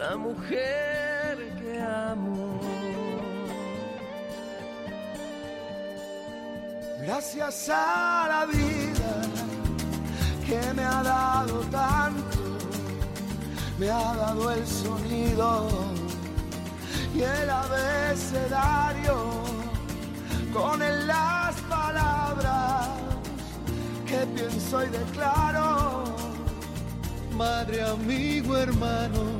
la mujer que amo. Gracias a la vida que me ha dado tanto, me ha dado el sonido y el abecedario con él las palabras que pienso y declaro. Madre, amigo, hermano,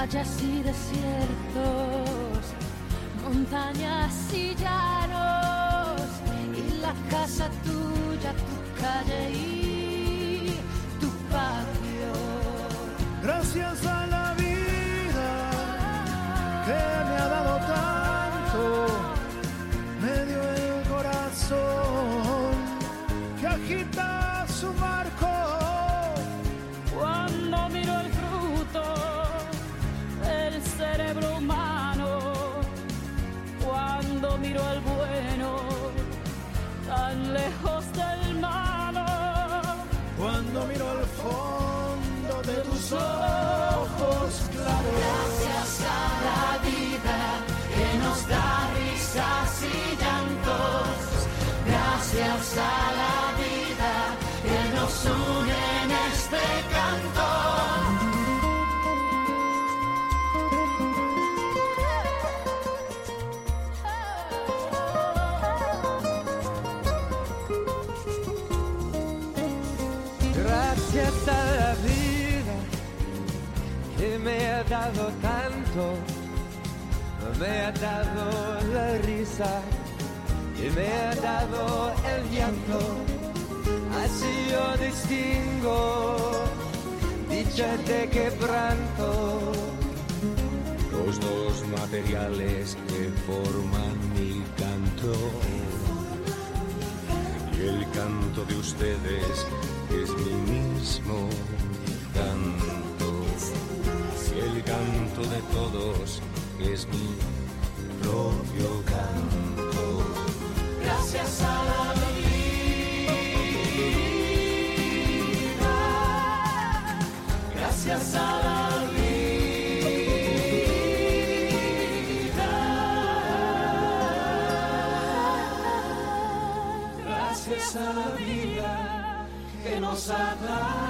playas y desiertos, montañas y llanos, y la casa tuya, tu calle y tu patio. Gracias a fondo me ha dado la risa y me ha dado el llanto. Así yo distingo dicha de quebranto. los dos materiales que forman mi canto. Y el canto de ustedes es mi mismo canto. Canto de todos es mi propio canto. Gracias a la vida. Gracias a la vida. Gracias a la vida que nos ha dado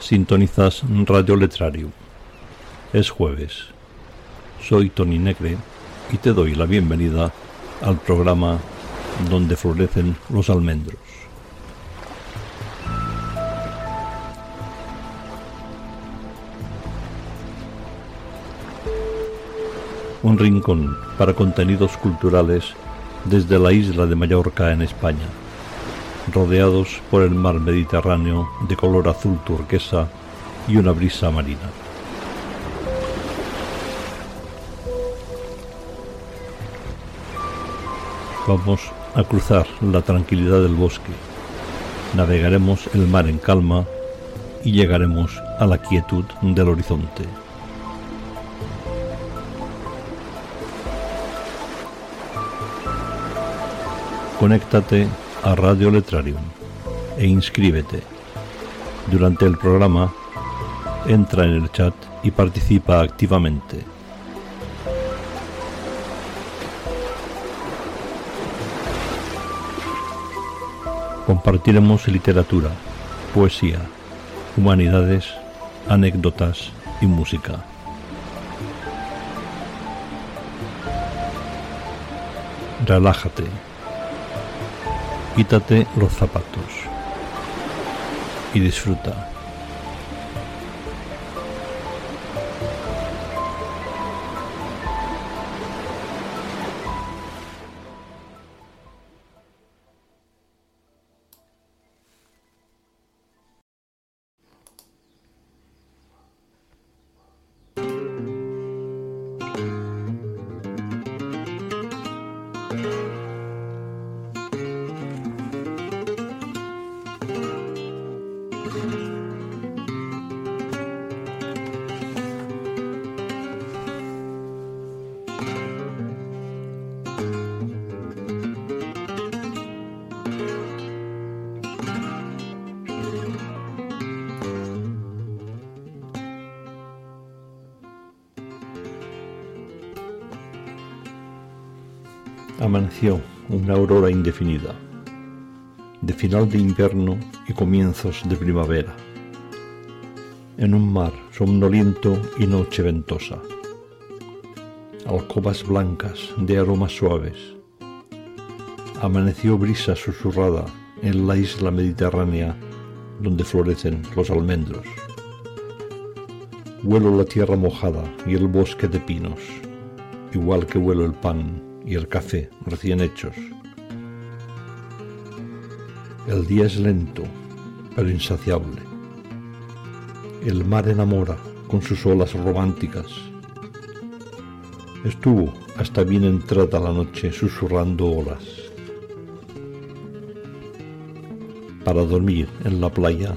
Sintonizas Radio Letrario. Es jueves. Soy Tony Negre y te doy la bienvenida al programa donde florecen los almendros. Un rincón para contenidos culturales desde la isla de Mallorca en España rodeados por el mar Mediterráneo de color azul turquesa y una brisa marina. Vamos a cruzar la tranquilidad del bosque, navegaremos el mar en calma y llegaremos a la quietud del horizonte. Conéctate a Radio Letrarium e inscríbete. Durante el programa, entra en el chat y participa activamente. Compartiremos literatura, poesía, humanidades, anécdotas y música. Relájate quítate los zapatos y disfruta. De final de invierno y comienzos de primavera, en un mar somnoliento y noche ventosa, alcobas blancas de aromas suaves. Amaneció brisa susurrada en la isla mediterránea donde florecen los almendros. Huelo la tierra mojada y el bosque de pinos, igual que huelo el pan y el café recién hechos. El día es lento, pero insaciable. El mar enamora con sus olas románticas. Estuvo hasta bien entrada la noche susurrando olas. Para dormir en la playa,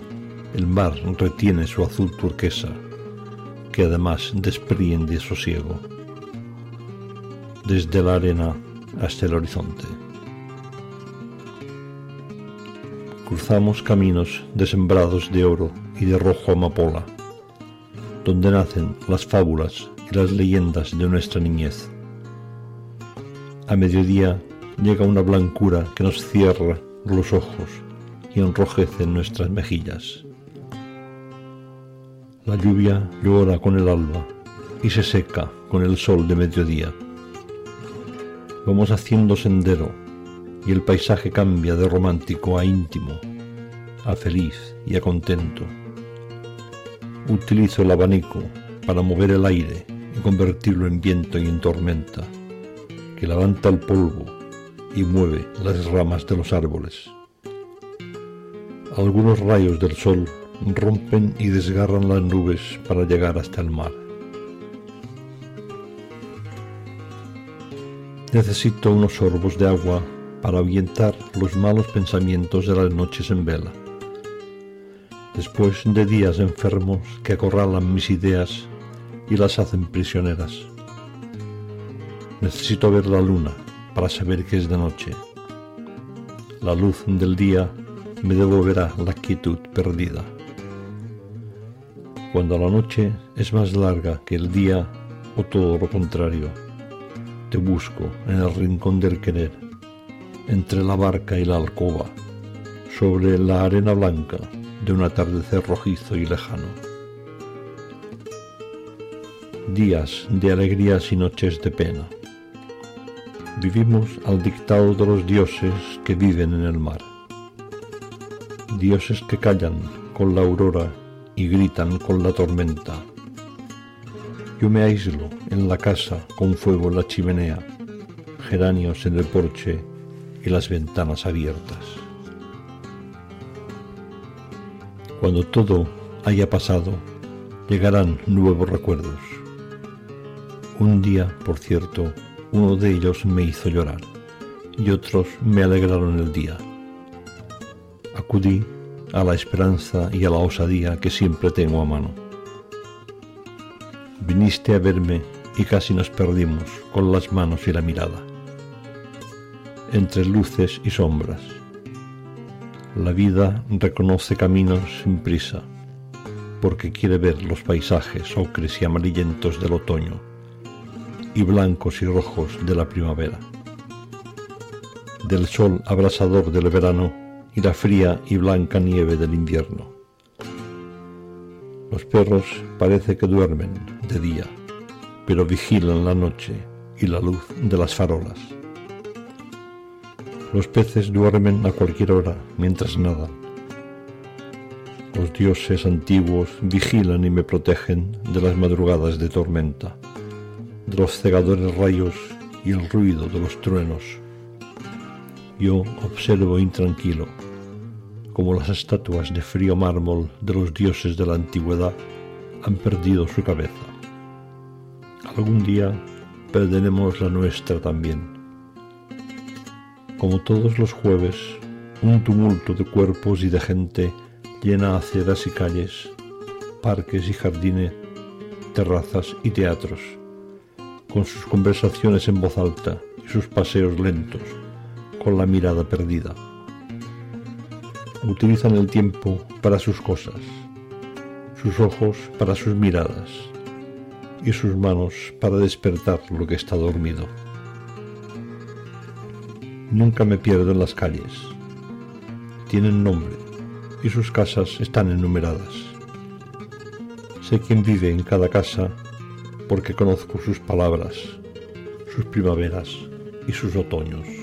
el mar retiene su azul turquesa, que además despriende sosiego desde la arena hasta el horizonte. Cruzamos caminos de sembrados de oro y de rojo amapola, donde nacen las fábulas y las leyendas de nuestra niñez. A mediodía llega una blancura que nos cierra los ojos y enrojece nuestras mejillas. La lluvia llora con el alba y se seca con el sol de mediodía. Vamos haciendo sendero y el paisaje cambia de romántico a íntimo, a feliz y a contento. Utilizo el abanico para mover el aire y convertirlo en viento y en tormenta, que levanta el polvo y mueve las ramas de los árboles. Algunos rayos del sol rompen y desgarran las nubes para llegar hasta el mar. Necesito unos sorbos de agua para ahuyentar los malos pensamientos de las noches en vela. Después de días enfermos que acorralan mis ideas y las hacen prisioneras. Necesito ver la luna para saber que es de noche. La luz del día me devolverá la quietud perdida. Cuando la noche es más larga que el día o todo lo contrario te busco en el rincón del querer, entre la barca y la alcoba, sobre la arena blanca de un atardecer rojizo y lejano. Días de alegrías y noches de pena. Vivimos al dictado de los dioses que viven en el mar. Dioses que callan con la aurora y gritan con la tormenta. Yo me aíslo en la casa con fuego en la chimenea, geranios en el porche y las ventanas abiertas. Cuando todo haya pasado, llegarán nuevos recuerdos. Un día, por cierto, uno de ellos me hizo llorar y otros me alegraron el día. Acudí a la esperanza y a la osadía que siempre tengo a mano. Viniste a verme y casi nos perdimos con las manos y la mirada. Entre luces y sombras. La vida reconoce caminos sin prisa, porque quiere ver los paisajes ocres y amarillentos del otoño y blancos y rojos de la primavera. Del sol abrasador del verano y la fría y blanca nieve del invierno. Los perros parece que duermen de día, pero vigilan la noche y la luz de las farolas. Los peces duermen a cualquier hora mientras nadan. Los dioses antiguos vigilan y me protegen de las madrugadas de tormenta, de los cegadores rayos y el ruido de los truenos. Yo observo intranquilo como las estatuas de frío mármol de los dioses de la antigüedad han perdido su cabeza. Algún día perderemos la nuestra también. Como todos los jueves, un tumulto de cuerpos y de gente llena aceras y calles, parques y jardines, terrazas y teatros, con sus conversaciones en voz alta y sus paseos lentos, con la mirada perdida utilizan el tiempo para sus cosas, sus ojos para sus miradas y sus manos para despertar lo que está dormido. Nunca me pierdo en las calles. Tienen nombre y sus casas están enumeradas. Sé quién vive en cada casa porque conozco sus palabras, sus primaveras y sus otoños.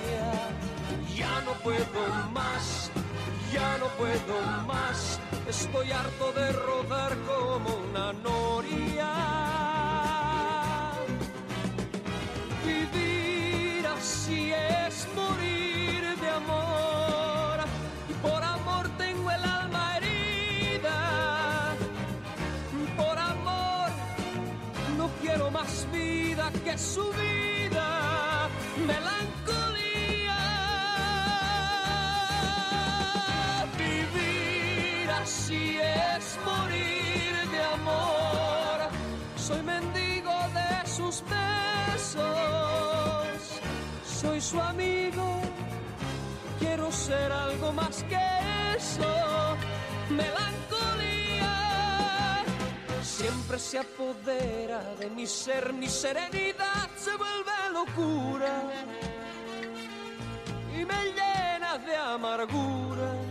Puedo más, ya no puedo más, estoy harto de rodar como una noria. Vivir así es morir de amor, y por amor tengo el alma herida. Por amor no quiero más vida que su vida, melancolía. Así es morir de amor. Soy mendigo de sus besos, soy su amigo. Quiero ser algo más que eso, melancolía. Siempre se apodera de mi ser, mi serenidad se vuelve locura y me llena de amargura.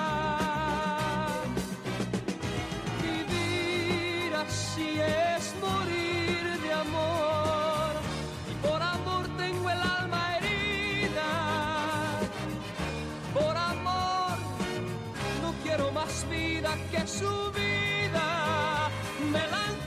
Así es morir de amor. Y por amor tengo el alma herida. Por amor no quiero más vida que su vida. Melancolía.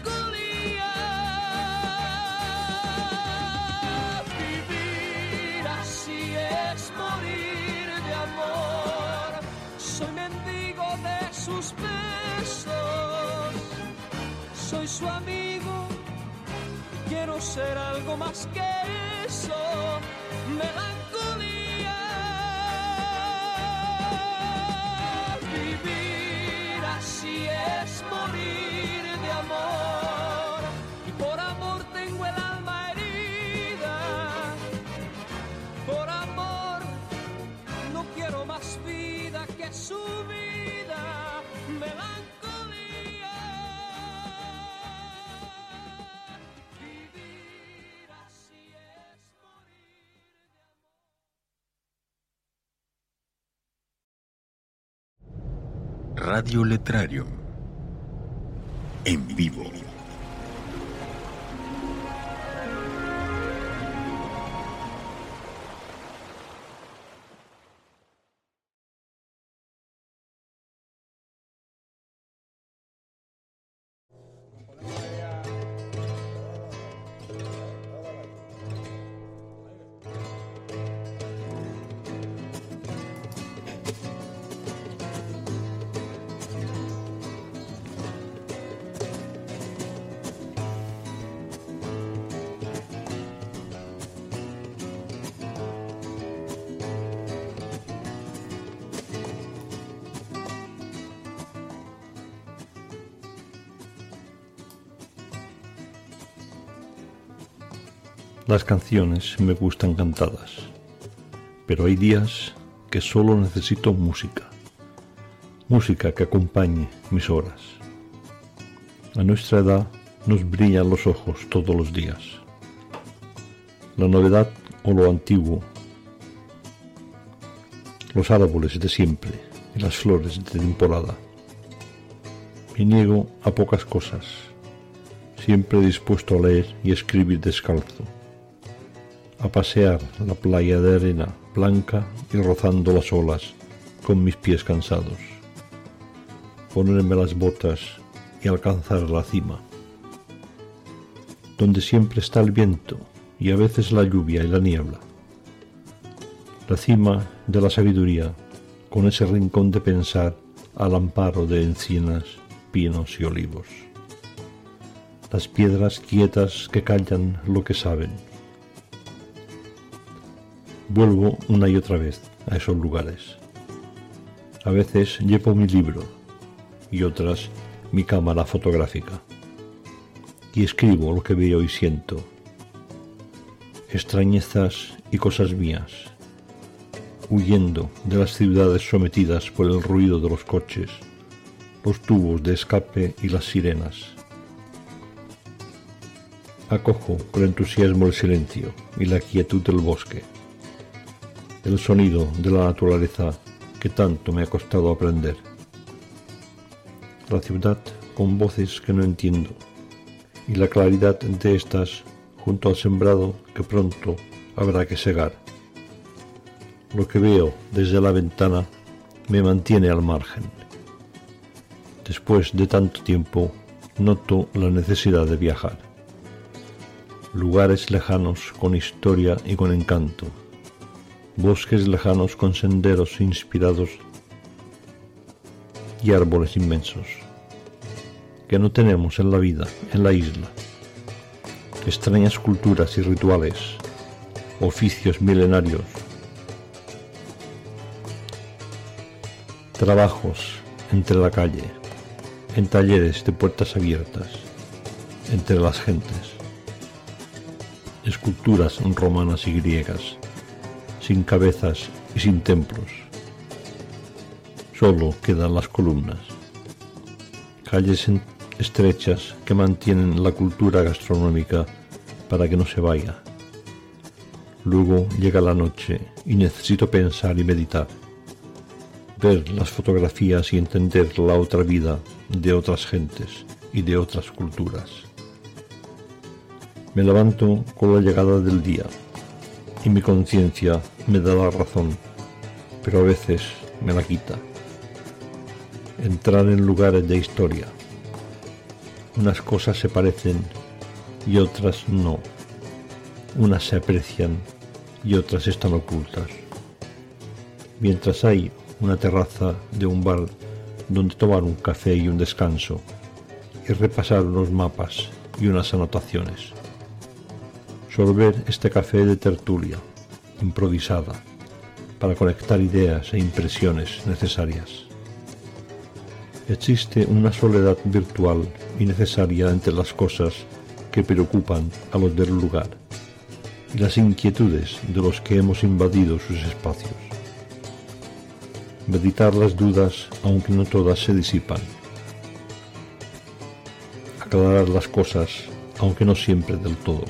Su amigo. Quiero ser algo más que eso. Melancolía. Radio Letrario. En vivo. Las canciones me gustan cantadas, pero hay días que solo necesito música, música que acompañe mis horas. A nuestra edad nos brillan los ojos todos los días. La novedad o lo antiguo, los árboles de siempre y las flores de temporada. Me niego a pocas cosas, siempre dispuesto a leer y escribir descalzo a pasear la playa de arena blanca y rozando las olas con mis pies cansados, ponerme las botas y alcanzar la cima, donde siempre está el viento y a veces la lluvia y la niebla, la cima de la sabiduría con ese rincón de pensar al amparo de encinas, pinos y olivos, las piedras quietas que callan lo que saben, Vuelvo una y otra vez a esos lugares. A veces llevo mi libro y otras mi cámara fotográfica. Y escribo lo que veo y siento. Extrañezas y cosas mías. Huyendo de las ciudades sometidas por el ruido de los coches, los tubos de escape y las sirenas. Acojo con entusiasmo el silencio y la quietud del bosque el sonido de la naturaleza que tanto me ha costado aprender. La ciudad con voces que no entiendo y la claridad de estas junto al sembrado que pronto habrá que segar. Lo que veo desde la ventana me mantiene al margen. Después de tanto tiempo noto la necesidad de viajar. Lugares lejanos con historia y con encanto bosques lejanos con senderos inspirados y árboles inmensos. que no tenemos en la vida, en la isla. Extrañas culturas y rituales, oficios milenarios, trabajos entre la calle, en talleres de puertas abiertas, entre las gentes, esculturas romanas y griegas, sin cabezas y sin templos. Solo quedan las columnas, calles estrechas que mantienen la cultura gastronómica para que no se vaya. Luego llega la noche y necesito pensar y meditar, ver las fotografías y entender la otra vida de otras gentes y de otras culturas. Me levanto con la llegada del día y mi conciencia me da la razón, pero a veces me la quita. Entrar en lugares de historia. Unas cosas se parecen y otras no. Unas se aprecian y otras están ocultas. Mientras hay una terraza de un bar donde tomar un café y un descanso y repasar unos mapas y unas anotaciones sorber este café de tertulia, improvisada, para conectar ideas e impresiones necesarias. Existe una soledad virtual y necesaria entre las cosas que preocupan a los del lugar y las inquietudes de los que hemos invadido sus espacios. Meditar las dudas aunque no todas se disipan. Aclarar las cosas aunque no siempre del todo.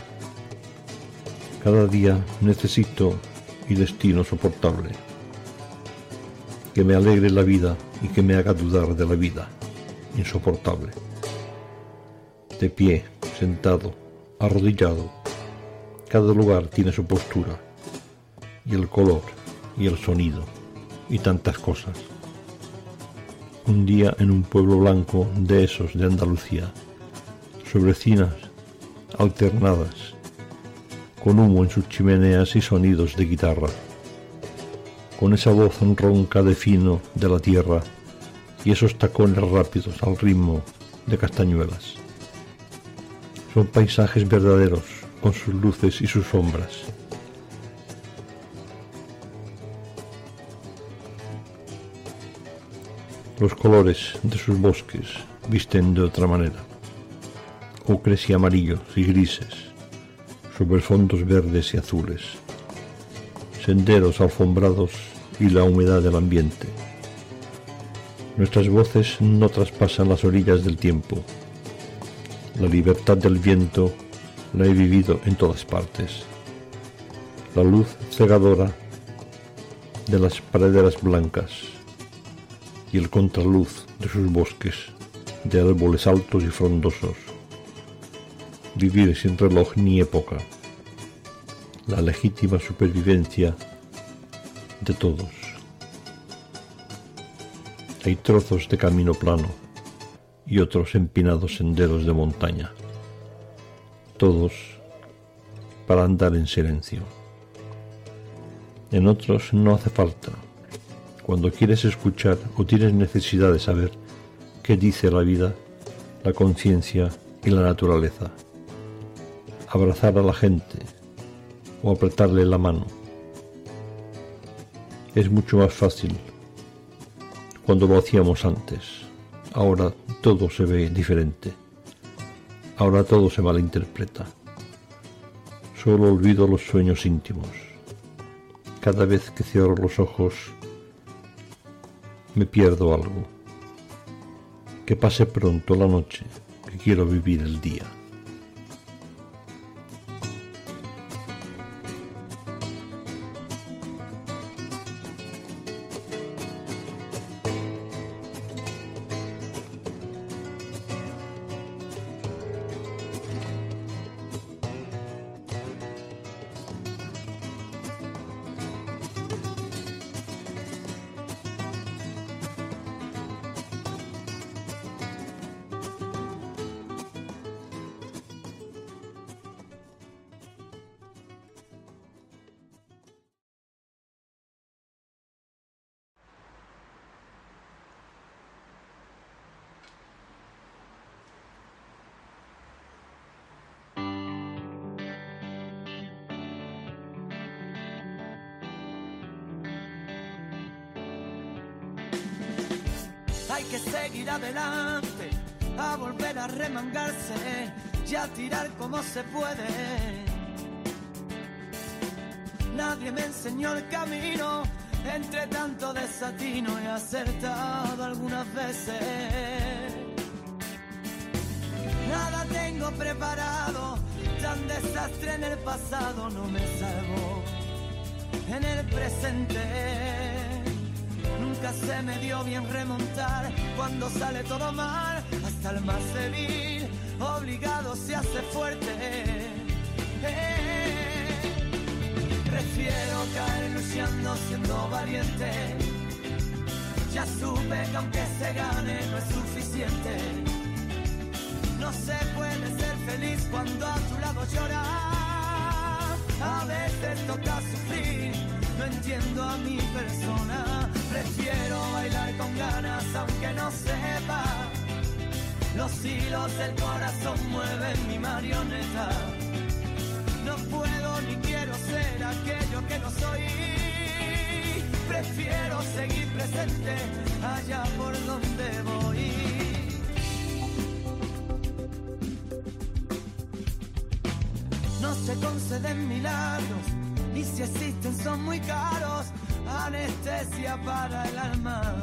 Cada día necesito y destino soportable. Que me alegre la vida y que me haga dudar de la vida. Insoportable. De pie, sentado, arrodillado. Cada lugar tiene su postura. Y el color y el sonido y tantas cosas. Un día en un pueblo blanco de esos de Andalucía, sobre cinas alternadas con humo en sus chimeneas y sonidos de guitarra, con esa voz ronca de fino de la tierra y esos tacones rápidos al ritmo de castañuelas. Son paisajes verdaderos con sus luces y sus sombras. Los colores de sus bosques visten de otra manera, ocres y amarillos y grises, sobre fondos verdes y azules, senderos alfombrados y la humedad del ambiente. Nuestras voces no traspasan las orillas del tiempo. La libertad del viento la he vivido en todas partes. La luz cegadora de las praderas blancas y el contraluz de sus bosques de árboles altos y frondosos vivir sin reloj ni época, la legítima supervivencia de todos. Hay trozos de camino plano y otros empinados senderos de montaña, todos para andar en silencio. En otros no hace falta. Cuando quieres escuchar o tienes necesidad de saber qué dice la vida, la conciencia y la naturaleza abrazar a la gente o apretarle la mano. Es mucho más fácil cuando lo hacíamos antes. Ahora todo se ve diferente. Ahora todo se malinterpreta. Solo olvido los sueños íntimos. Cada vez que cierro los ojos me pierdo algo. Que pase pronto la noche, que quiero vivir el día. Toca sufrir, no entiendo a mi persona. Prefiero bailar con ganas aunque no sepa. Los hilos del corazón mueven mi marioneta. No puedo ni quiero ser aquello que no soy. Prefiero seguir presente allá por donde voy. No se conceden milagros y si existen son muy caros. Anestesia para el alma.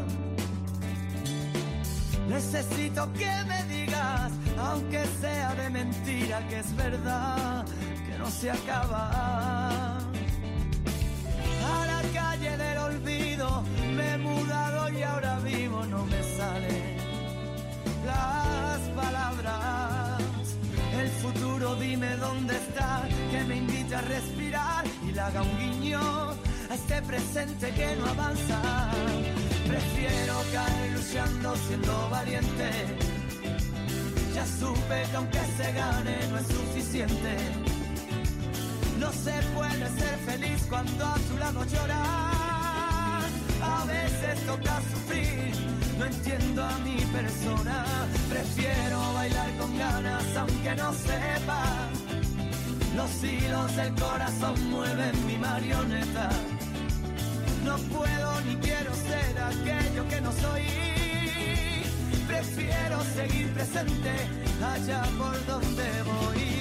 Necesito que me digas, aunque sea de mentira, que es verdad, que no se acaba. A la calle del olvido me he mudado y ahora vivo, no me salen las palabras. El futuro dime dónde está, que me invite a respirar haga un guiño a este presente que no avanza. Prefiero caer luchando siendo valiente. Ya supe que aunque se gane no es suficiente. No se puede ser feliz cuando a tu lado llorar. A veces toca sufrir, no entiendo a mi persona. Prefiero bailar con ganas aunque no sepa. Los hilos del corazón mueven mi marioneta. No puedo ni quiero ser aquello que no soy. Prefiero seguir presente allá por donde voy.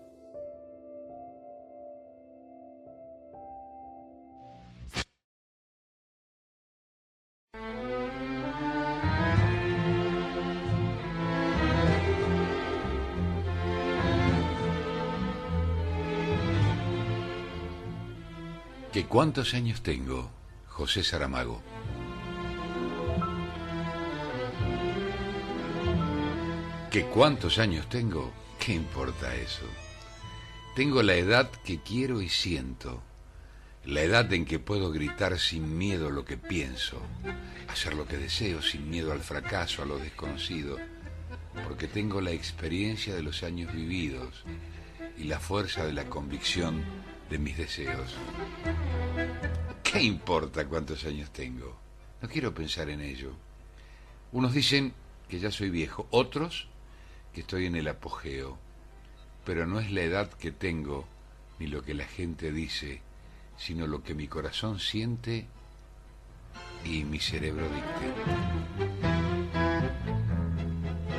Cuántos años tengo? José Saramago. ¿Que cuántos años tengo? ¿Qué importa eso? Tengo la edad que quiero y siento. La edad en que puedo gritar sin miedo lo que pienso. Hacer lo que deseo sin miedo al fracaso, a lo desconocido. Porque tengo la experiencia de los años vividos y la fuerza de la convicción de mis deseos. ¿Qué importa cuántos años tengo? No quiero pensar en ello. Unos dicen que ya soy viejo, otros que estoy en el apogeo, pero no es la edad que tengo ni lo que la gente dice, sino lo que mi corazón siente y mi cerebro dicte.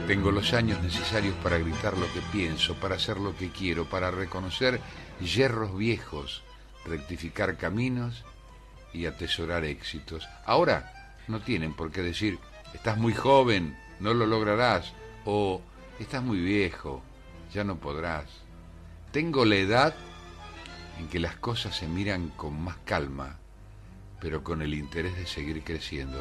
Tengo los años necesarios para gritar lo que pienso, para hacer lo que quiero, para reconocer hierros viejos, rectificar caminos y atesorar éxitos. Ahora no tienen por qué decir, estás muy joven, no lo lograrás, o estás muy viejo, ya no podrás. Tengo la edad en que las cosas se miran con más calma, pero con el interés de seguir creciendo.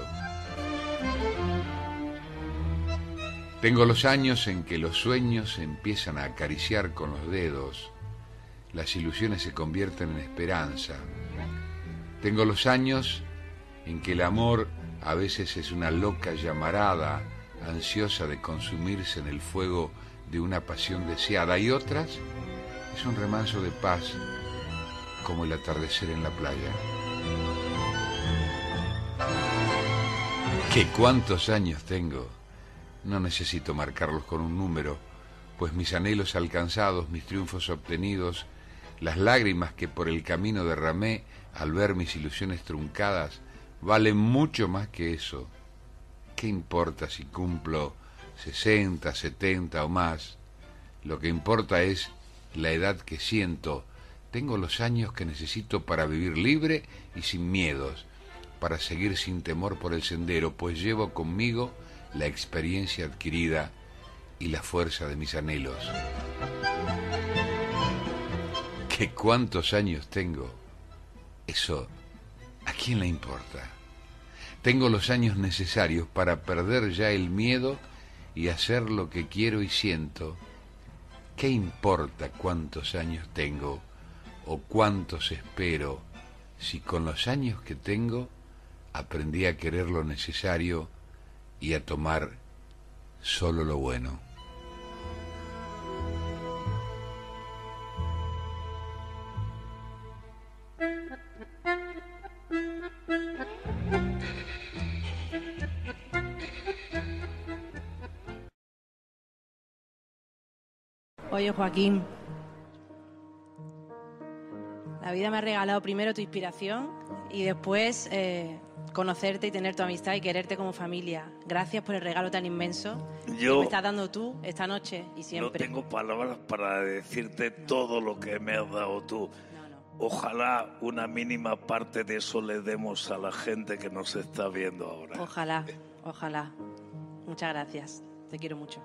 Tengo los años en que los sueños se empiezan a acariciar con los dedos, las ilusiones se convierten en esperanza. Tengo los años en que el amor a veces es una loca llamarada, ansiosa de consumirse en el fuego de una pasión deseada, y otras es un remanso de paz como el atardecer en la playa. ¿Qué cuántos años tengo? No necesito marcarlos con un número, pues mis anhelos alcanzados, mis triunfos obtenidos, las lágrimas que por el camino derramé al ver mis ilusiones truncadas, valen mucho más que eso. ¿Qué importa si cumplo 60, 70 o más? Lo que importa es la edad que siento. Tengo los años que necesito para vivir libre y sin miedos, para seguir sin temor por el sendero, pues llevo conmigo la experiencia adquirida y la fuerza de mis anhelos. ¿Qué cuántos años tengo? Eso, ¿a quién le importa? Tengo los años necesarios para perder ya el miedo y hacer lo que quiero y siento. ¿Qué importa cuántos años tengo o cuántos espero si con los años que tengo aprendí a querer lo necesario y a tomar solo lo bueno. Oye, Joaquín, la vida me ha regalado primero tu inspiración y después eh, conocerte y tener tu amistad y quererte como familia. Gracias por el regalo tan inmenso que me estás dando tú esta noche y siempre. No tengo palabras para decirte todo lo que me has dado tú. Ojalá una mínima parte de eso le demos a la gente que nos está viendo ahora. Ojalá, ojalá. Muchas gracias. Te quiero mucho.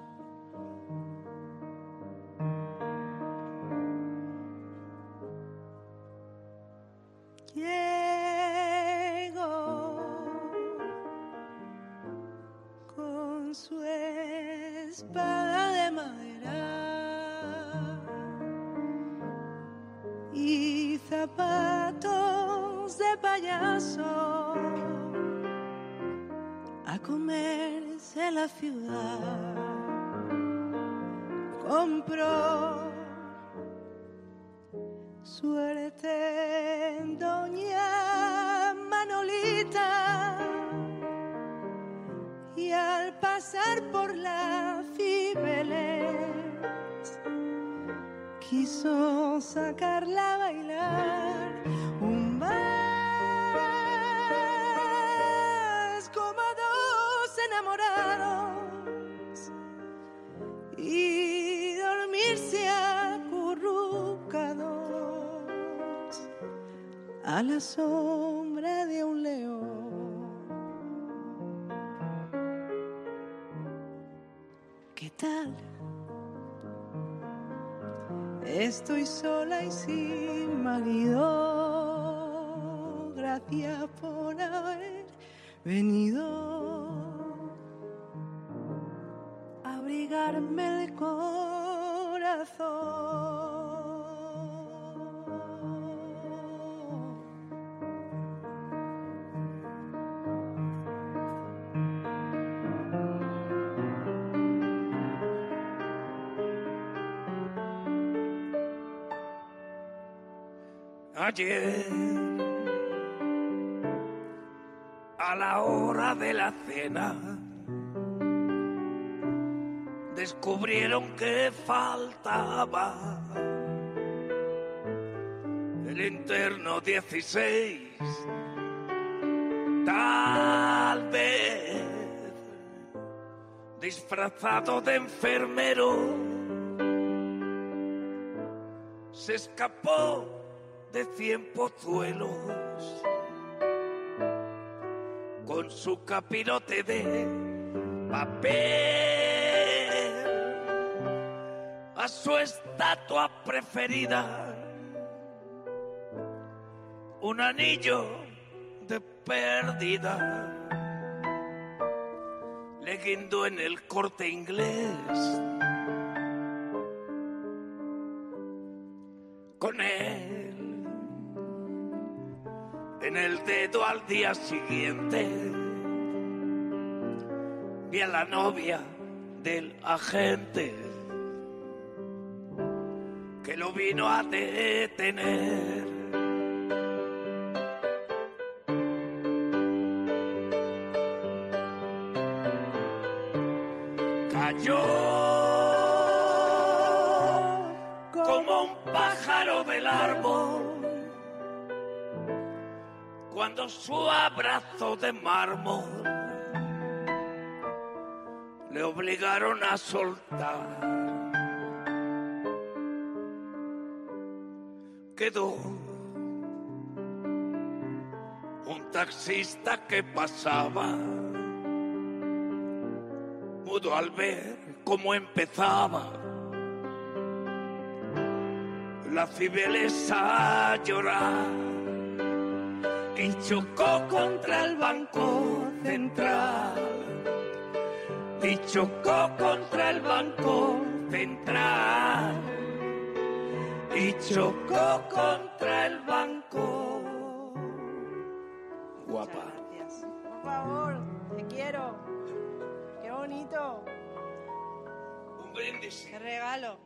Pasar por la Cibeles quiso sacarla a bailar un más como dos enamorados y dormirse acurrucados. A la sombra Estoy sola y sin marido. Gracias por haber venido a abrigarme el corazón. Ayer la hora de la cena descubrieron que faltaba el interno 16. Tal vez disfrazado de enfermero se escapó de cien pozuelos con su capirote de papel a su estatua preferida un anillo de pérdida le en el corte inglés al día siguiente vi a la novia del agente que lo vino a detener. Cayó como un pájaro del árbol cuando su abrazo de mármol le obligaron a soltar. Quedó un taxista que pasaba, mudo al ver cómo empezaba la cibelesa a llorar y chocó contra el banco central y chocó contra el banco central y chocó contra el banco guapa Por favor, te quiero. Qué bonito. un brindis Qué regalo.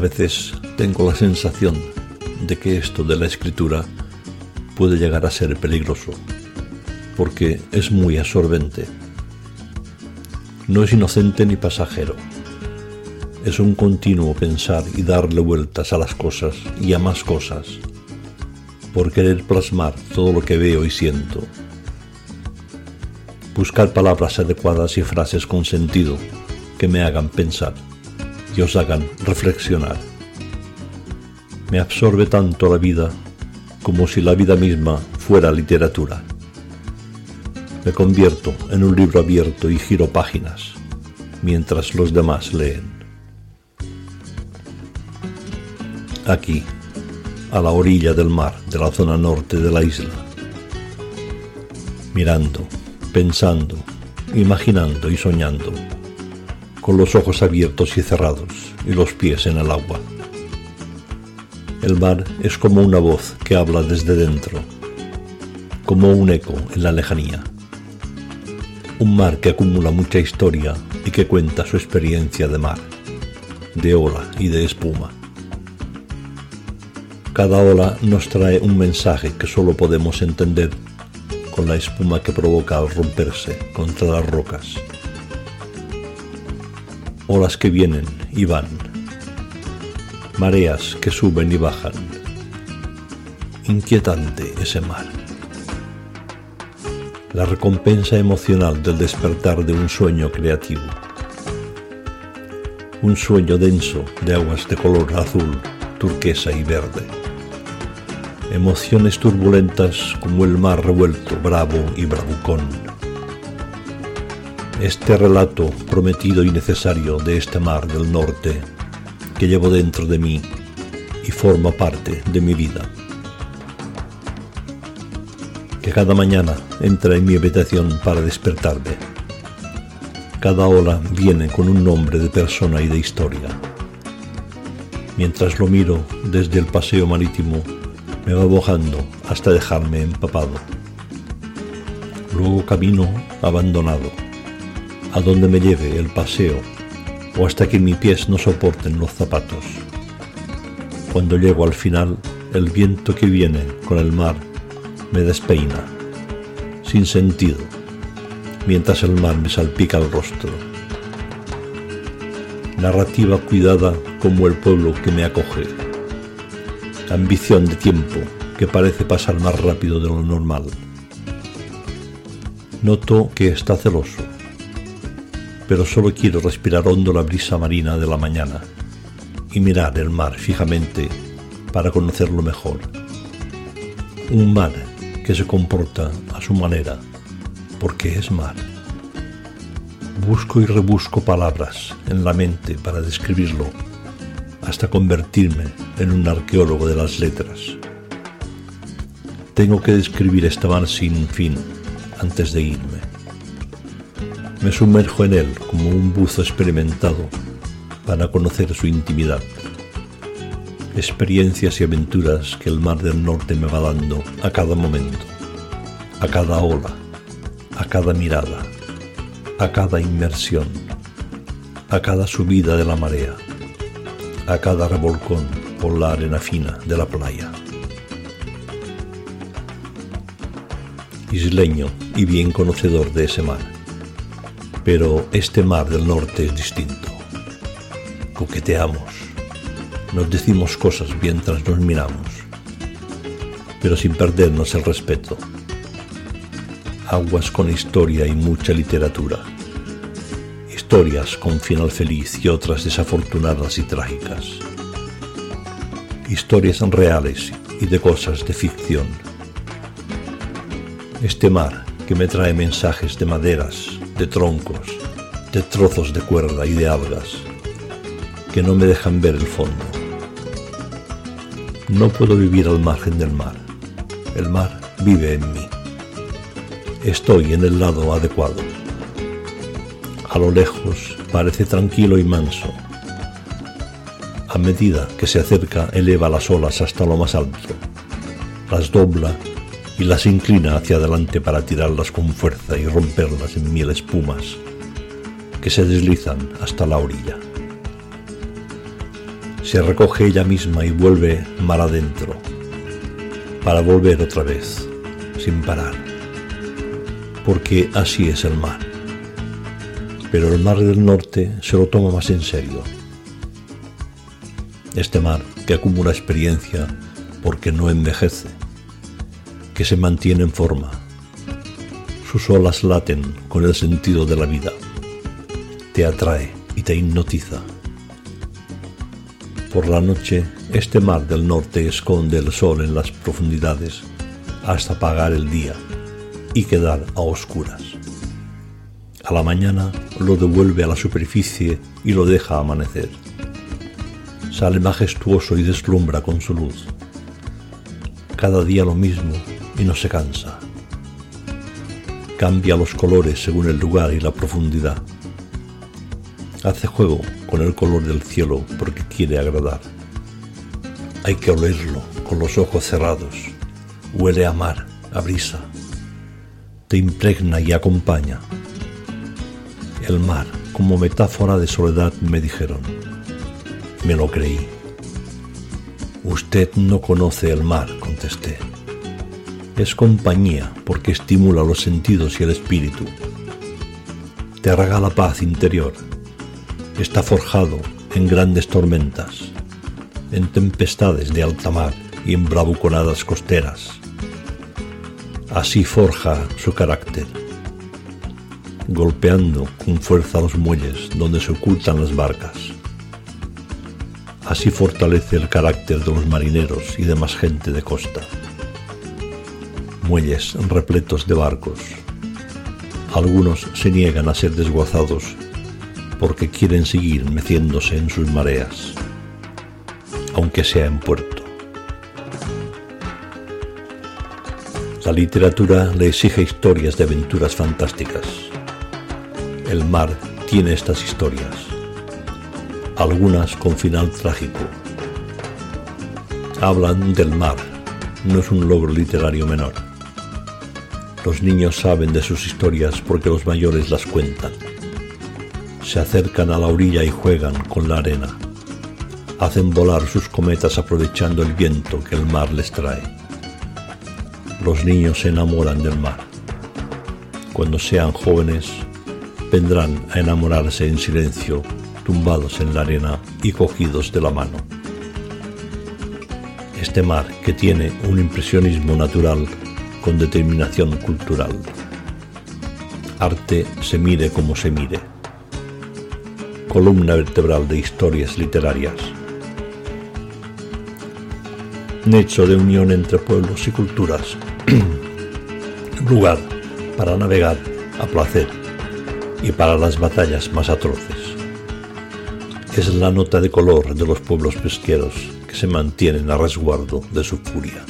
Veces tengo la sensación de que esto de la escritura puede llegar a ser peligroso, porque es muy absorbente. No es inocente ni pasajero. Es un continuo pensar y darle vueltas a las cosas y a más cosas, por querer plasmar todo lo que veo y siento. Buscar palabras adecuadas y frases con sentido que me hagan pensar y os hagan reflexionar. Me absorbe tanto la vida como si la vida misma fuera literatura. Me convierto en un libro abierto y giro páginas mientras los demás leen. Aquí, a la orilla del mar de la zona norte de la isla, mirando, pensando, imaginando y soñando con los ojos abiertos y cerrados y los pies en el agua. El mar es como una voz que habla desde dentro, como un eco en la lejanía. Un mar que acumula mucha historia y que cuenta su experiencia de mar, de ola y de espuma. Cada ola nos trae un mensaje que solo podemos entender con la espuma que provoca al romperse contra las rocas olas que vienen y van, mareas que suben y bajan. Inquietante ese mar. la recompensa emocional del despertar de un sueño creativo. Un sueño denso de aguas de color azul, turquesa y verde. Emociones turbulentas como el mar revuelto, bravo y bravucón. Este relato prometido y necesario de este mar del norte que llevo dentro de mí y forma parte de mi vida. Que cada mañana entra en mi habitación para despertarme. Cada ola viene con un nombre de persona y de historia. Mientras lo miro desde el paseo marítimo, me va bojando hasta dejarme empapado. Luego camino abandonado, a donde me lleve el paseo o hasta que mis pies no soporten los zapatos. Cuando llego al final, el viento que viene con el mar me despeina, sin sentido, mientras el mar me salpica el rostro. Narrativa cuidada como el pueblo que me acoge. Ambición de tiempo que parece pasar más rápido de lo normal. Noto que está celoso, pero solo quiero respirar hondo la brisa marina de la mañana y mirar el mar fijamente para conocerlo mejor. Un mar que se comporta a su manera, porque es mar. Busco y rebusco palabras en la mente para describirlo, hasta convertirme en un arqueólogo de las letras. Tengo que describir este mar sin fin antes de irme. Me sumerjo en él como un buzo experimentado para conocer su intimidad. Experiencias y aventuras que el mar del norte me va dando a cada momento, a cada ola, a cada mirada, a cada inmersión, a cada subida de la marea, a cada revolcón por la arena fina de la playa. Isleño y bien conocedor de ese mar, pero este mar del norte es distinto coqueteamos, nos decimos cosas mientras nos miramos, pero sin perdernos el respeto. Aguas con historia y mucha literatura. Historias con final feliz y otras desafortunadas y trágicas. Historias reales y de cosas de ficción. Este mar que me trae mensajes de maderas, de troncos, de trozos de cuerda y de algas que no me dejan ver el fondo. No puedo vivir al margen del mar. El mar vive en mí. Estoy en el lado adecuado. A lo lejos parece tranquilo y manso. A medida que se acerca eleva las olas hasta lo más alto, las dobla y las inclina hacia adelante para tirarlas con fuerza y romperlas en mil espumas que se deslizan hasta la orilla se recoge ella misma y vuelve mar adentro, para volver otra vez, sin parar, porque así es el mar. Pero el mar del norte se lo toma más en serio. Este mar que acumula experiencia porque no envejece, que se mantiene en forma. Sus olas laten con el sentido de la vida, te atrae y te hipnotiza por la noche, este mar del norte esconde el sol en las profundidades hasta apagar el día y quedar a oscuras. A la mañana lo devuelve a la superficie y lo deja amanecer. Sale majestuoso y deslumbra con su luz. Cada día lo mismo y no se cansa. Cambia los colores según el lugar y la profundidad Hace juego con el color del cielo porque quiere agradar. Hay que olerlo con los ojos cerrados. Huele a mar, a brisa. Te impregna y acompaña. El mar como metáfora de soledad me dijeron. Me lo creí. Usted no conoce el mar, contesté. Es compañía porque estimula los sentidos y el espíritu. Te regala paz interior está forjado en grandes tormentas, en tempestades de alta mar y en bravuconadas costeras. Así forja su carácter, golpeando con fuerza los muelles donde se ocultan las barcas. Así fortalece el carácter de los marineros y demás gente de costa. Muelles repletos de barcos. Algunos se niegan a ser desguazados porque quieren seguir meciéndose en sus mareas, aunque sea en puerto. La literatura le exige historias de aventuras fantásticas. El mar tiene estas historias, algunas con final trágico. Hablan del mar, no es un logro literario menor. Los niños saben de sus historias porque los mayores las cuentan se acercan a la orilla y juegan con la arena. Hacen volar sus cometas aprovechando el viento que el mar les trae. Los niños se enamoran del mar. Cuando sean jóvenes, vendrán a enamorarse en silencio, tumbados en la arena y cogidos de la mano. Este mar que tiene un impresionismo natural con determinación cultural. Arte se mire como se mire columna vertebral de historias literarias. Nexo de unión entre pueblos y culturas. Lugar para navegar a placer y para las batallas más atroces. Es la nota de color de los pueblos pesqueros que se mantienen a resguardo de su furia.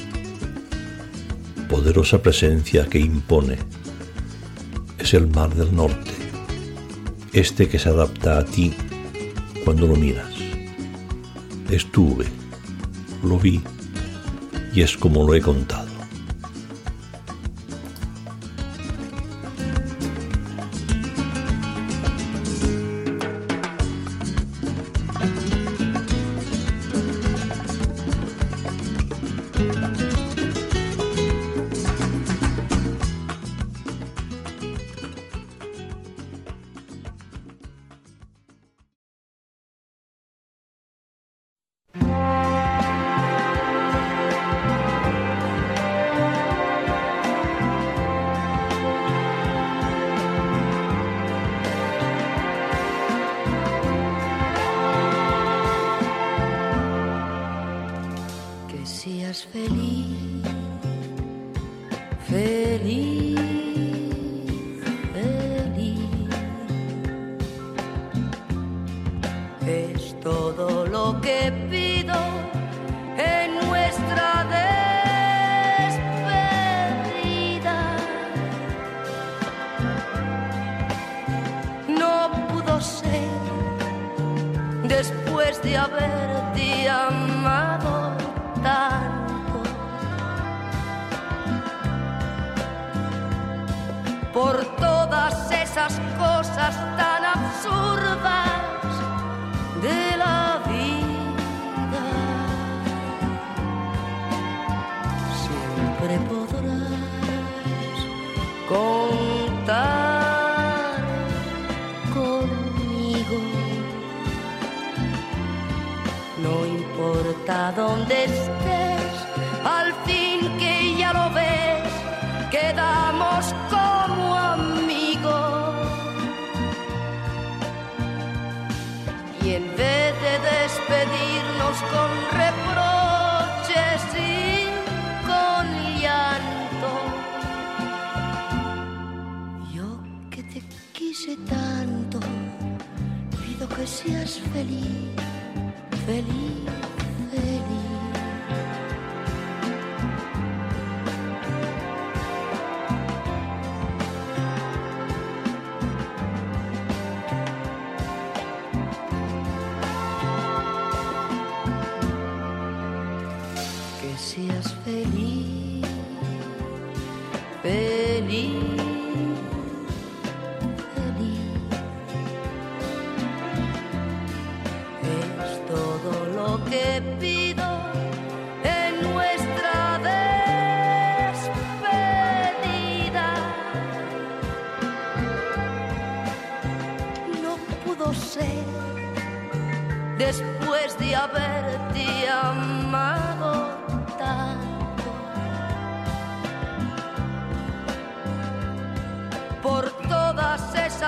Poderosa presencia que impone es el mar del norte este que se adapta a ti cuando lo miras. Estuve, lo vi y es como lo he contado.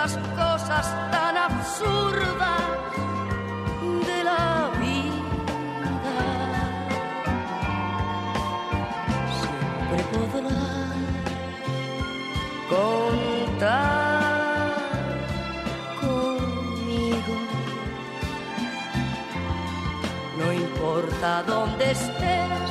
Las cosas tan absurdas de la vida. Siempre podrás contar conmigo. No importa dónde estés,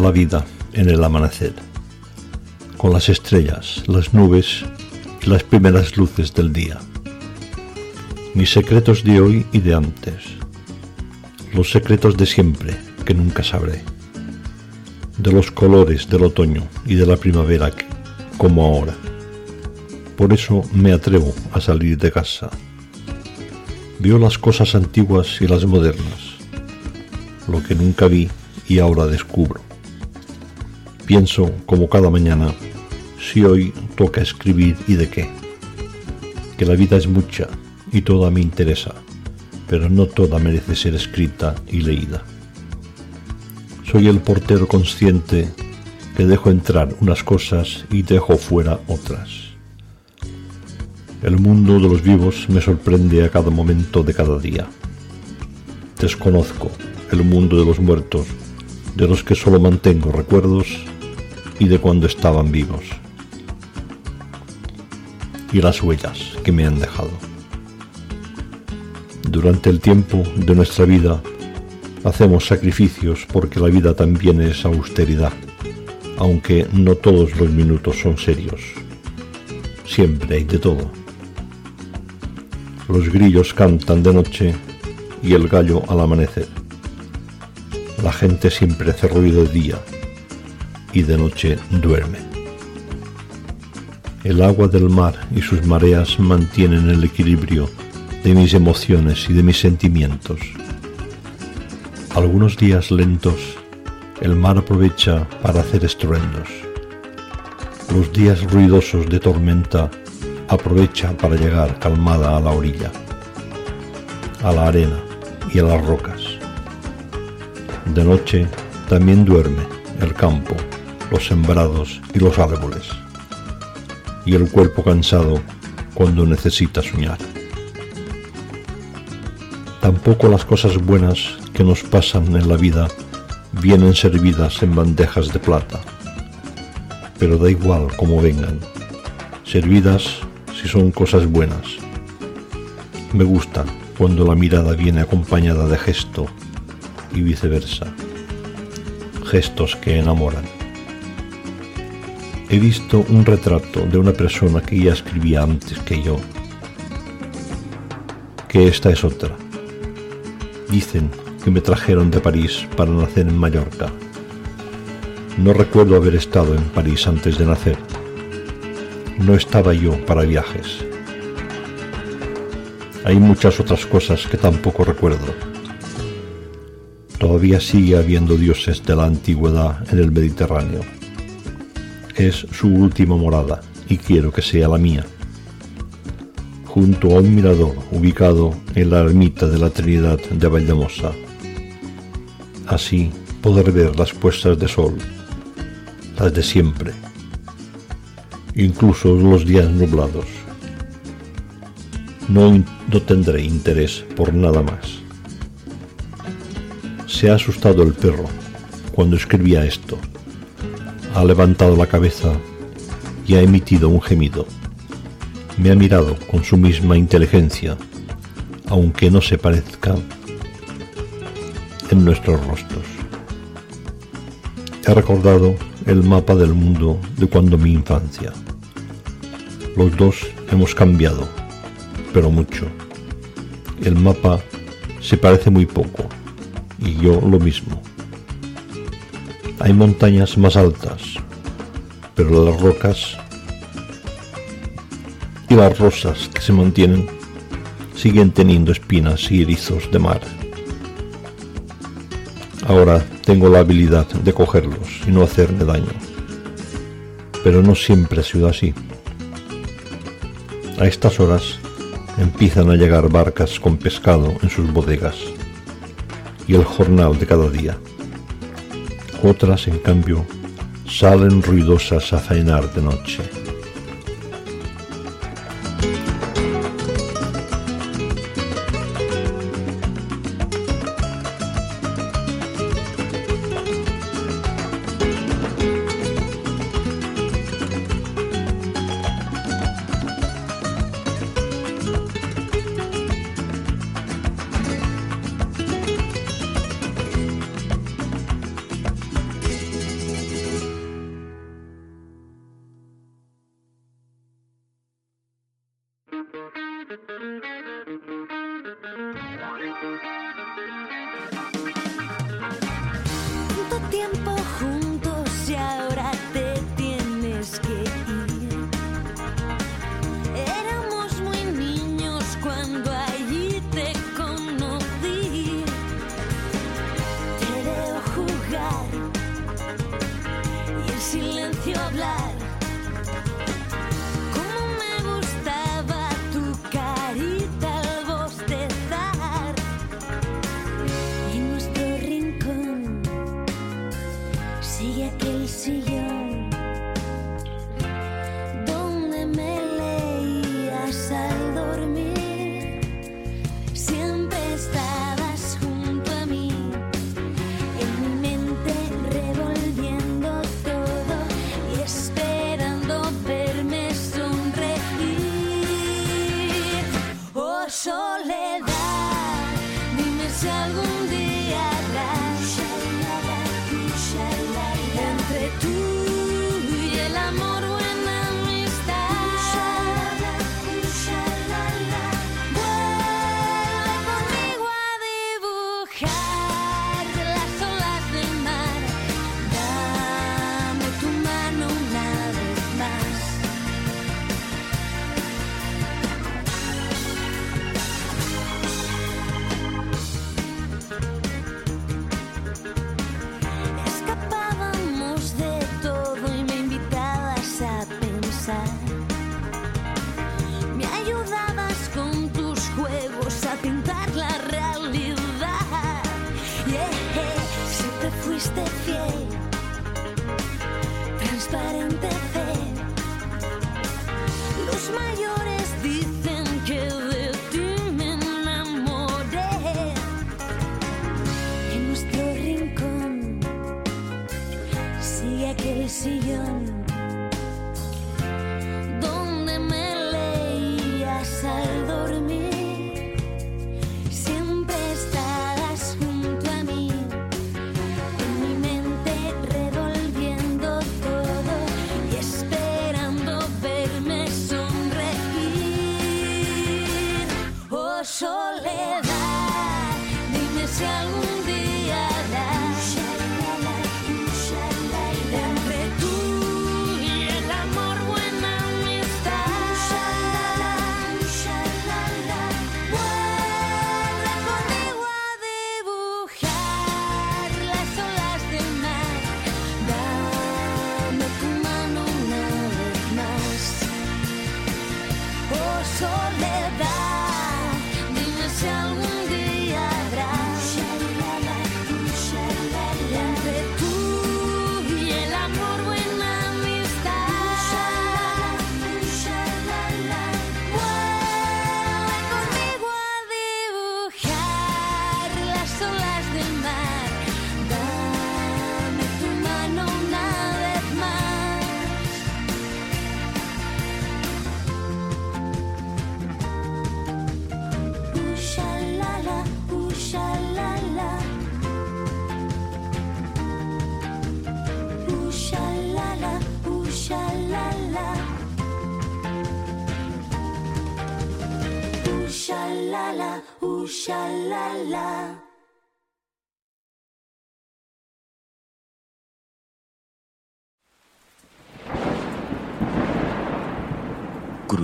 La vida en el amanecer, con las estrellas, las nubes y las primeras luces del día. Mis secretos de hoy y de antes, los secretos de siempre que nunca sabré, de los colores del otoño y de la primavera como ahora. Por eso me atrevo a salir de casa. Veo las cosas antiguas y las modernas, lo que nunca vi y ahora descubro. Pienso, como cada mañana, si hoy toca escribir y de qué. Que la vida es mucha y toda me interesa, pero no toda merece ser escrita y leída. Soy el portero consciente que dejo entrar unas cosas y dejo fuera otras. El mundo de los vivos me sorprende a cada momento de cada día. Desconozco el mundo de los muertos, de los que solo mantengo recuerdos y de cuando estaban vivos. Y las huellas que me han dejado. Durante el tiempo de nuestra vida hacemos sacrificios porque la vida también es austeridad, aunque no todos los minutos son serios. Siempre hay de todo. Los grillos cantan de noche y el gallo al amanecer. La gente siempre hace ruido de día y de noche duerme. El agua del mar y sus mareas mantienen el equilibrio de mis emociones y de mis sentimientos. Algunos días lentos, el mar aprovecha para hacer estruendos. Los días ruidosos de tormenta aprovecha para llegar calmada a la orilla, a la arena y a las rocas. De noche también duerme el campo, los sembrados y los árboles, y el cuerpo cansado cuando necesita soñar. Tampoco las cosas buenas que nos pasan en la vida vienen servidas en bandejas de plata, pero da igual cómo vengan, servidas si son cosas buenas. Me gusta cuando la mirada viene acompañada de gesto y viceversa, gestos que enamoran. He visto un retrato de una persona que ya escribía antes que yo, que esta es otra. Dicen que me trajeron de París para nacer en Mallorca. No recuerdo haber estado en París antes de nacer. No estaba yo para viajes. Hay muchas otras cosas que tampoco recuerdo, Todavía sigue habiendo dioses de la antigüedad en el Mediterráneo. Es su última morada y quiero que sea la mía. Junto a un mirador ubicado en la ermita de la Trinidad de Valdemosa. Así poder ver las puestas de sol, las de siempre, incluso los días nublados. No, no tendré interés por nada más. Se ha asustado el perro cuando escribía esto. Ha levantado la cabeza y ha emitido un gemido. Me ha mirado con su misma inteligencia, aunque no se parezca en nuestros rostros. He recordado el mapa del mundo de cuando mi infancia. Los dos hemos cambiado, pero mucho. El mapa se parece muy poco y yo lo mismo. Hay montañas más altas, pero las rocas y las rosas que se mantienen siguen teniendo espinas y erizos de mar. Ahora tengo la habilidad de cogerlos y no hacerme daño. Pero no siempre ha sido así. A estas horas empiezan a llegar barcas con pescado en sus bodegas y el jornal de cada día. Otras, en cambio, salen ruidosas a faenar de noche.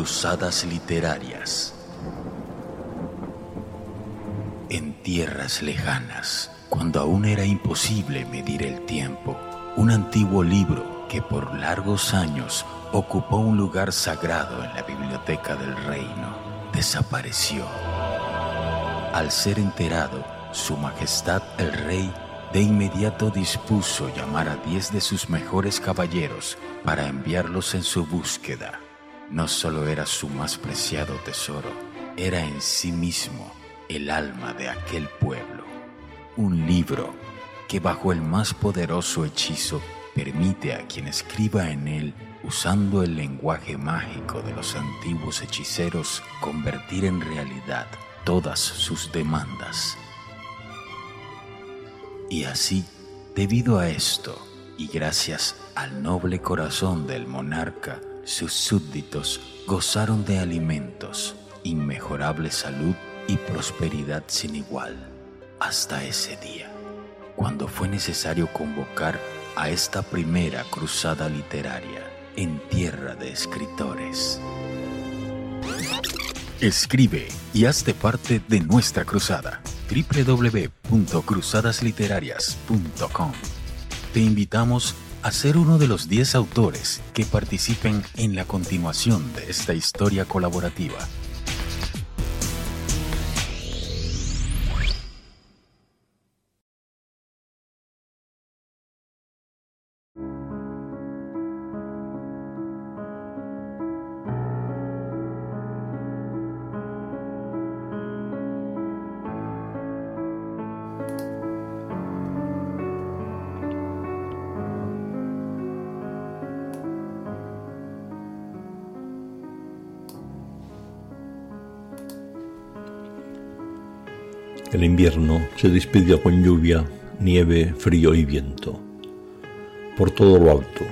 Cruzadas literarias. En tierras lejanas, cuando aún era imposible medir el tiempo, un antiguo libro que por largos años ocupó un lugar sagrado en la biblioteca del reino desapareció. Al ser enterado, Su Majestad el Rey de inmediato dispuso llamar a diez de sus mejores caballeros para enviarlos en su búsqueda. No solo era su más preciado tesoro, era en sí mismo el alma de aquel pueblo. Un libro que bajo el más poderoso hechizo permite a quien escriba en él, usando el lenguaje mágico de los antiguos hechiceros, convertir en realidad todas sus demandas. Y así, debido a esto, y gracias al noble corazón del monarca, sus súbditos gozaron de alimentos, inmejorable salud y prosperidad sin igual, hasta ese día, cuando fue necesario convocar a esta primera cruzada literaria en tierra de escritores. Escribe y hazte parte de nuestra cruzada www.cruzadasliterarias.com. Te invitamos a ser uno de los 10 autores que participen en la continuación de esta historia colaborativa. El invierno se despidió con lluvia, nieve, frío y viento. Por todo lo alto,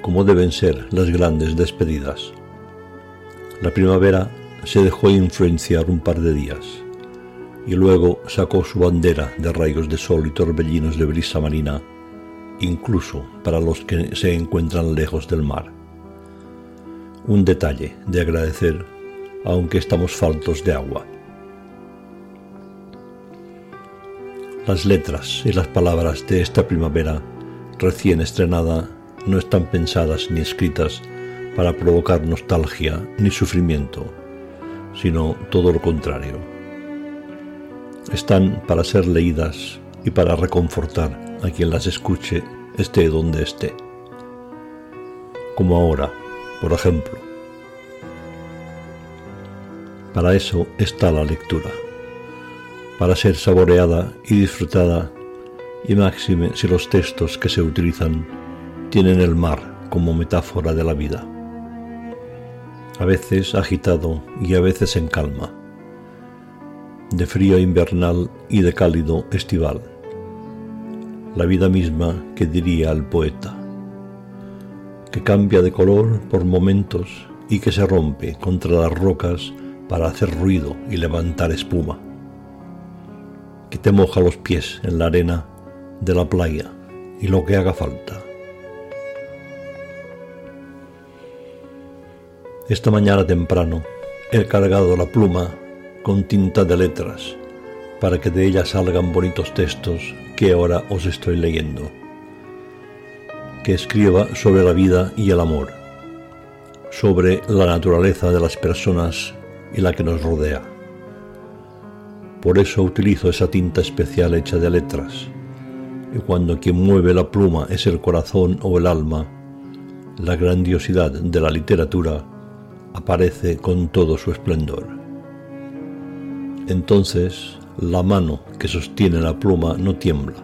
como deben ser las grandes despedidas. La primavera se dejó influenciar un par de días y luego sacó su bandera de rayos de sol y torbellinos de brisa marina, incluso para los que se encuentran lejos del mar. Un detalle de agradecer, aunque estamos faltos de agua. Las letras y las palabras de esta primavera recién estrenada no están pensadas ni escritas para provocar nostalgia ni sufrimiento, sino todo lo contrario. Están para ser leídas y para reconfortar a quien las escuche esté donde esté. Como ahora, por ejemplo. Para eso está la lectura para ser saboreada y disfrutada, y máxime si los textos que se utilizan tienen el mar como metáfora de la vida. A veces agitado y a veces en calma, de frío invernal y de cálido estival. La vida misma que diría el poeta, que cambia de color por momentos y que se rompe contra las rocas para hacer ruido y levantar espuma que te moja los pies en la arena de la playa y lo que haga falta. Esta mañana temprano he cargado la pluma con tinta de letras para que de ella salgan bonitos textos que ahora os estoy leyendo. Que escriba sobre la vida y el amor, sobre la naturaleza de las personas y la que nos rodea por eso utilizo esa tinta especial hecha de letras. Y cuando quien mueve la pluma es el corazón o el alma, la grandiosidad de la literatura aparece con todo su esplendor. Entonces, la mano que sostiene la pluma no tiembla,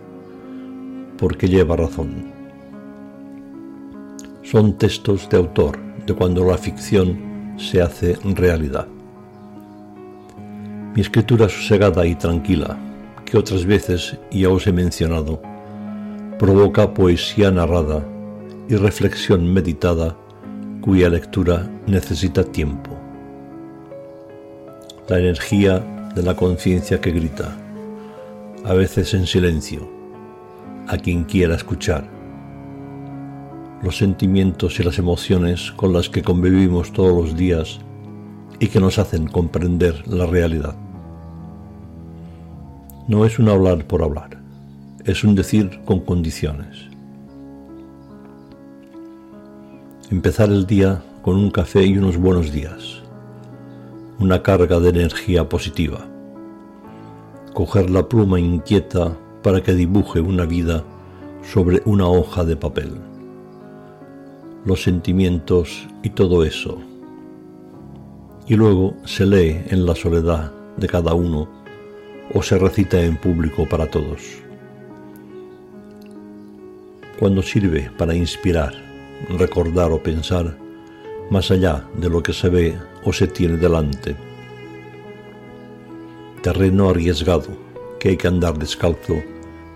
porque lleva razón. Son textos de autor de cuando la ficción se hace realidad. Mi escritura sosegada y tranquila, que otras veces ya os he mencionado, provoca poesía narrada y reflexión meditada cuya lectura necesita tiempo. la energía de la conciencia que grita, a veces en silencio, a quien quiera escuchar. Los sentimientos y las emociones con las que convivimos todos los días y que nos hacen comprender la realidad. No es un hablar por hablar, es un decir con condiciones. Empezar el día con un café y unos buenos días, una carga de energía positiva. Coger la pluma inquieta para que dibuje una vida sobre una hoja de papel. Los sentimientos y todo eso. Y luego se lee en la soledad de cada uno o se recita en público para todos. Cuando sirve para inspirar, recordar o pensar más allá de lo que se ve o se tiene delante. Terreno arriesgado que hay que andar descalzo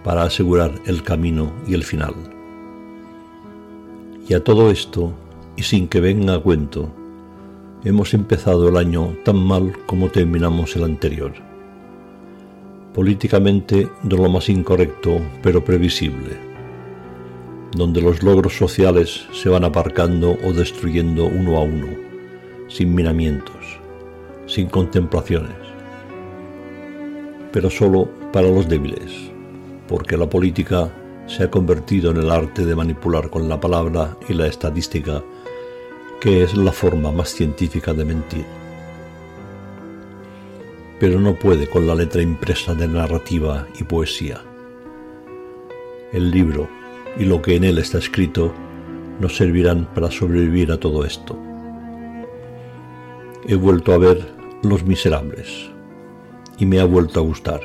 para asegurar el camino y el final. Y a todo esto, y sin que venga a cuento, hemos empezado el año tan mal como terminamos el anterior. Políticamente de lo más incorrecto, pero previsible donde los logros sociales se van aparcando o destruyendo uno a uno, sin miramientos, sin contemplaciones, pero solo para los débiles, porque la política se ha convertido en el arte de manipular con la palabra y la estadística, que es la forma más científica de mentir. Pero no puede con la letra impresa de narrativa y poesía. El libro, y lo que en él está escrito nos servirán para sobrevivir a todo esto. He vuelto a ver Los Miserables y me ha vuelto a gustar.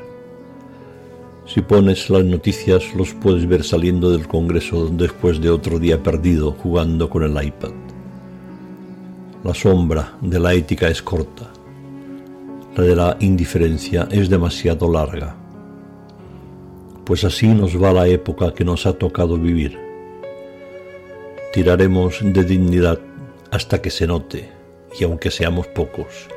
Si pones las noticias los puedes ver saliendo del Congreso después de otro día perdido jugando con el iPad. La sombra de la ética es corta. La de la indiferencia es demasiado larga pues así nos va la época que nos ha tocado vivir. Tiraremos de dignidad hasta que se note, y aunque seamos pocos.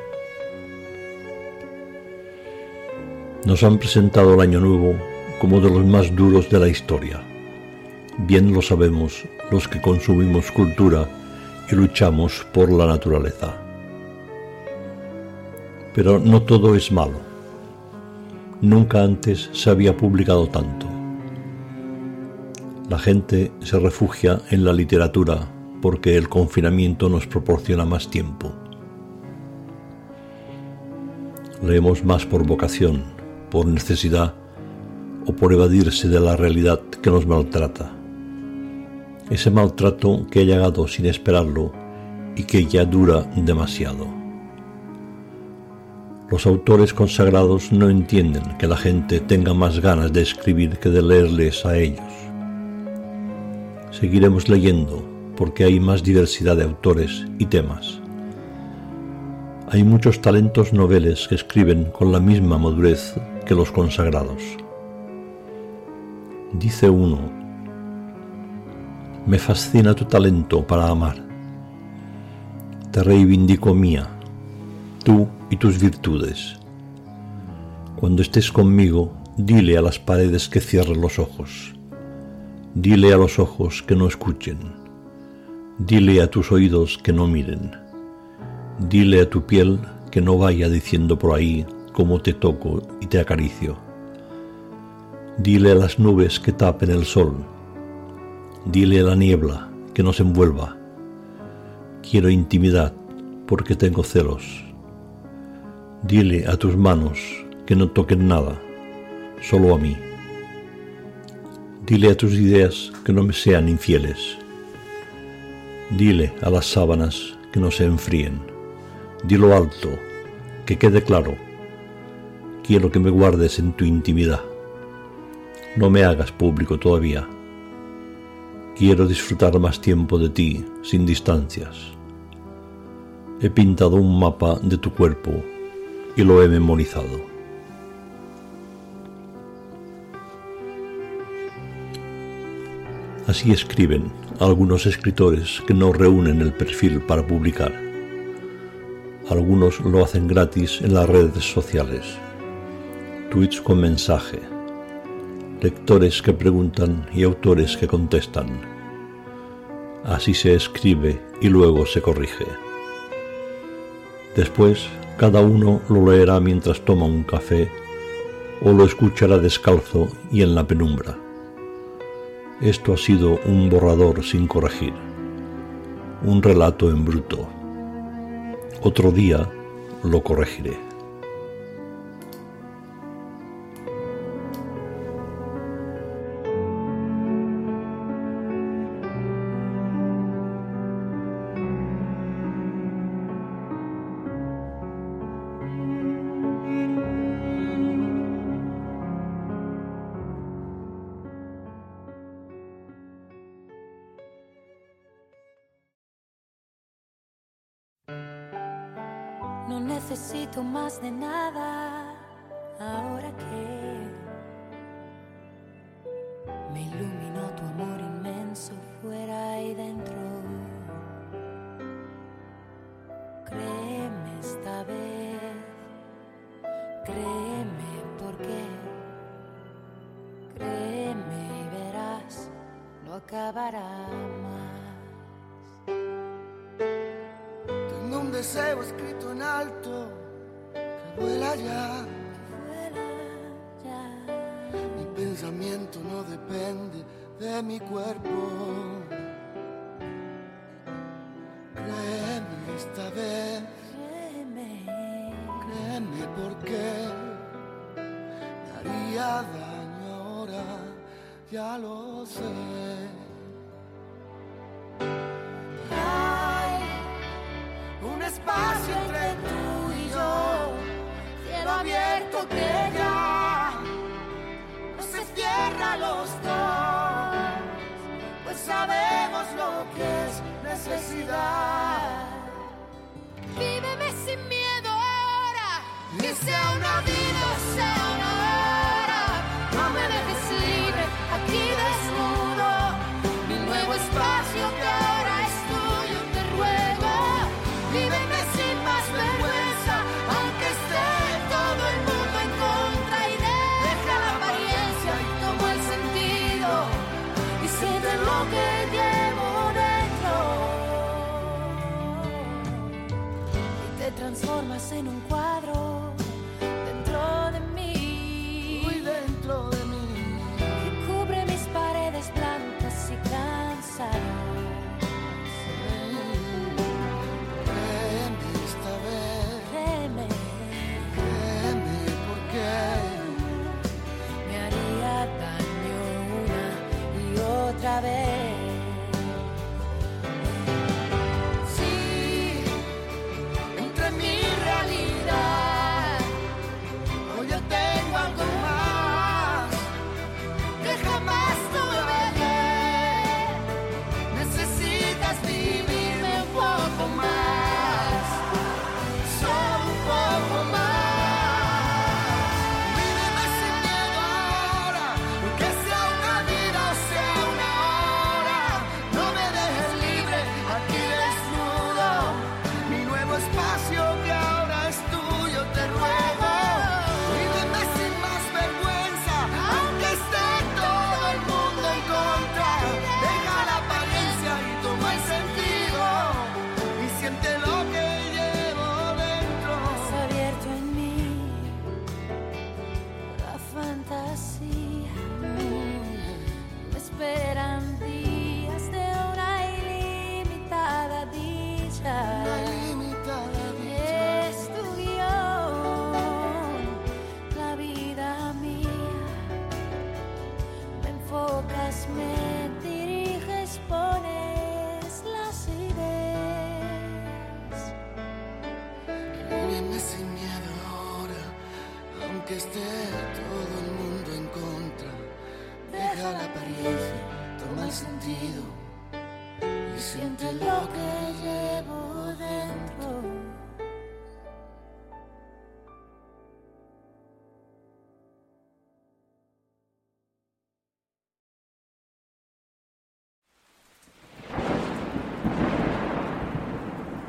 Nos han presentado el Año Nuevo como de los más duros de la historia. Bien lo sabemos los que consumimos cultura y luchamos por la naturaleza. Pero no todo es malo. Nunca antes se había publicado tanto. La gente se refugia en la literatura porque el confinamiento nos proporciona más tiempo. Leemos más por vocación, por necesidad o por evadirse de la realidad que nos maltrata. Ese maltrato que ha llegado sin esperarlo y que ya dura demasiado. Los autores consagrados no entienden que la gente tenga más ganas de escribir que de leerles a ellos. Seguiremos leyendo porque hay más diversidad de autores y temas. Hay muchos talentos noveles que escriben con la misma madurez que los consagrados. Dice uno, me fascina tu talento para amar. Te reivindico mía, tú y tus virtudes. Cuando estés conmigo, dile a las paredes que cierren los ojos. Dile a los ojos que no escuchen. Dile a tus oídos que no miren. Dile a tu piel que no vaya diciendo por ahí cómo te toco y te acaricio. Dile a las nubes que tapen el sol. Dile a la niebla que nos envuelva. Quiero intimidad porque tengo celos. Dile a tus manos que no toquen nada, solo a mí. Dile a tus ideas que no me sean infieles. Dile a las sábanas que no se enfríen. Dilo alto, que quede claro. Quiero que me guardes en tu intimidad. No me hagas público todavía. Quiero disfrutar más tiempo de ti, sin distancias. He pintado un mapa de tu cuerpo y lo he memorizado. Así escriben algunos escritores que no reúnen el perfil para publicar. Algunos lo hacen gratis en las redes sociales. Tweets con mensaje lectores que preguntan y autores que contestan. Así se escribe y luego se corrige. Después, cada uno lo leerá mientras toma un café o lo escuchará descalzo y en la penumbra. Esto ha sido un borrador sin corregir, un relato en bruto. Otro día lo corregiré.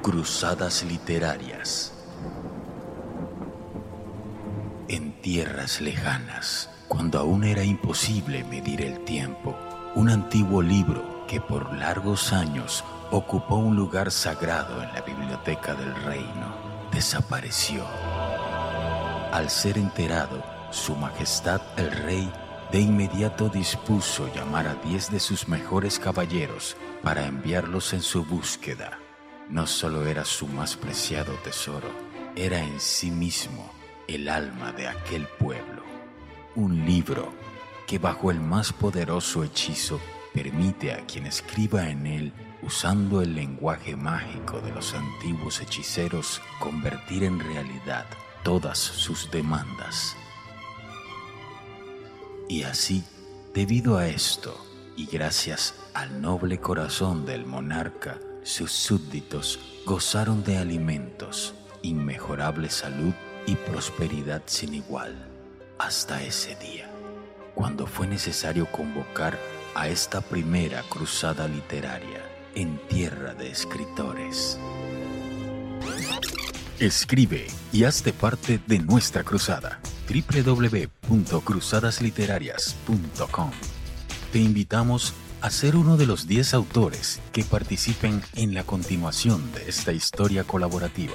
Cruzadas Literarias. En tierras lejanas, cuando aún era imposible medir el tiempo, un antiguo libro que por largos años ocupó un lugar sagrado en la biblioteca del reino, desapareció. Al ser enterado, Su Majestad el Rey de inmediato dispuso llamar a diez de sus mejores caballeros para enviarlos en su búsqueda. No solo era su más preciado tesoro, era en sí mismo el alma de aquel pueblo. Un libro que bajo el más poderoso hechizo permite a quien escriba en él, usando el lenguaje mágico de los antiguos hechiceros, convertir en realidad todas sus demandas. Y así, debido a esto, y gracias al noble corazón del monarca, sus súbditos gozaron de alimentos, inmejorable salud y prosperidad sin igual, hasta ese día, cuando fue necesario convocar a esta primera cruzada literaria en tierra de escritores. Escribe y hazte parte de nuestra cruzada www.cruzadasliterarias.com. Te invitamos a ser uno de los 10 autores que participen en la continuación de esta historia colaborativa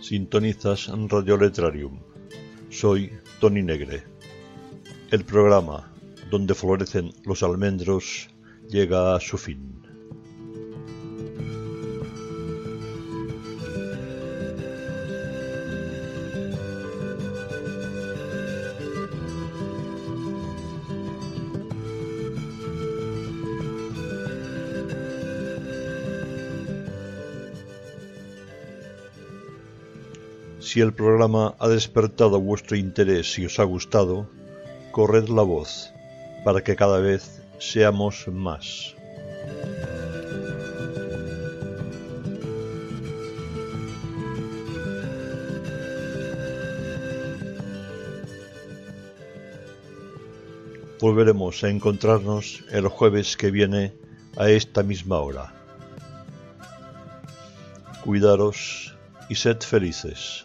Sintonizas Radio Letrarium. Soy Tony Negre. El programa donde florecen los almendros llega a su fin. Si el programa ha despertado vuestro interés y os ha gustado, corred la voz para que cada vez seamos más. Volveremos a encontrarnos el jueves que viene a esta misma hora. Cuidaros y sed felices.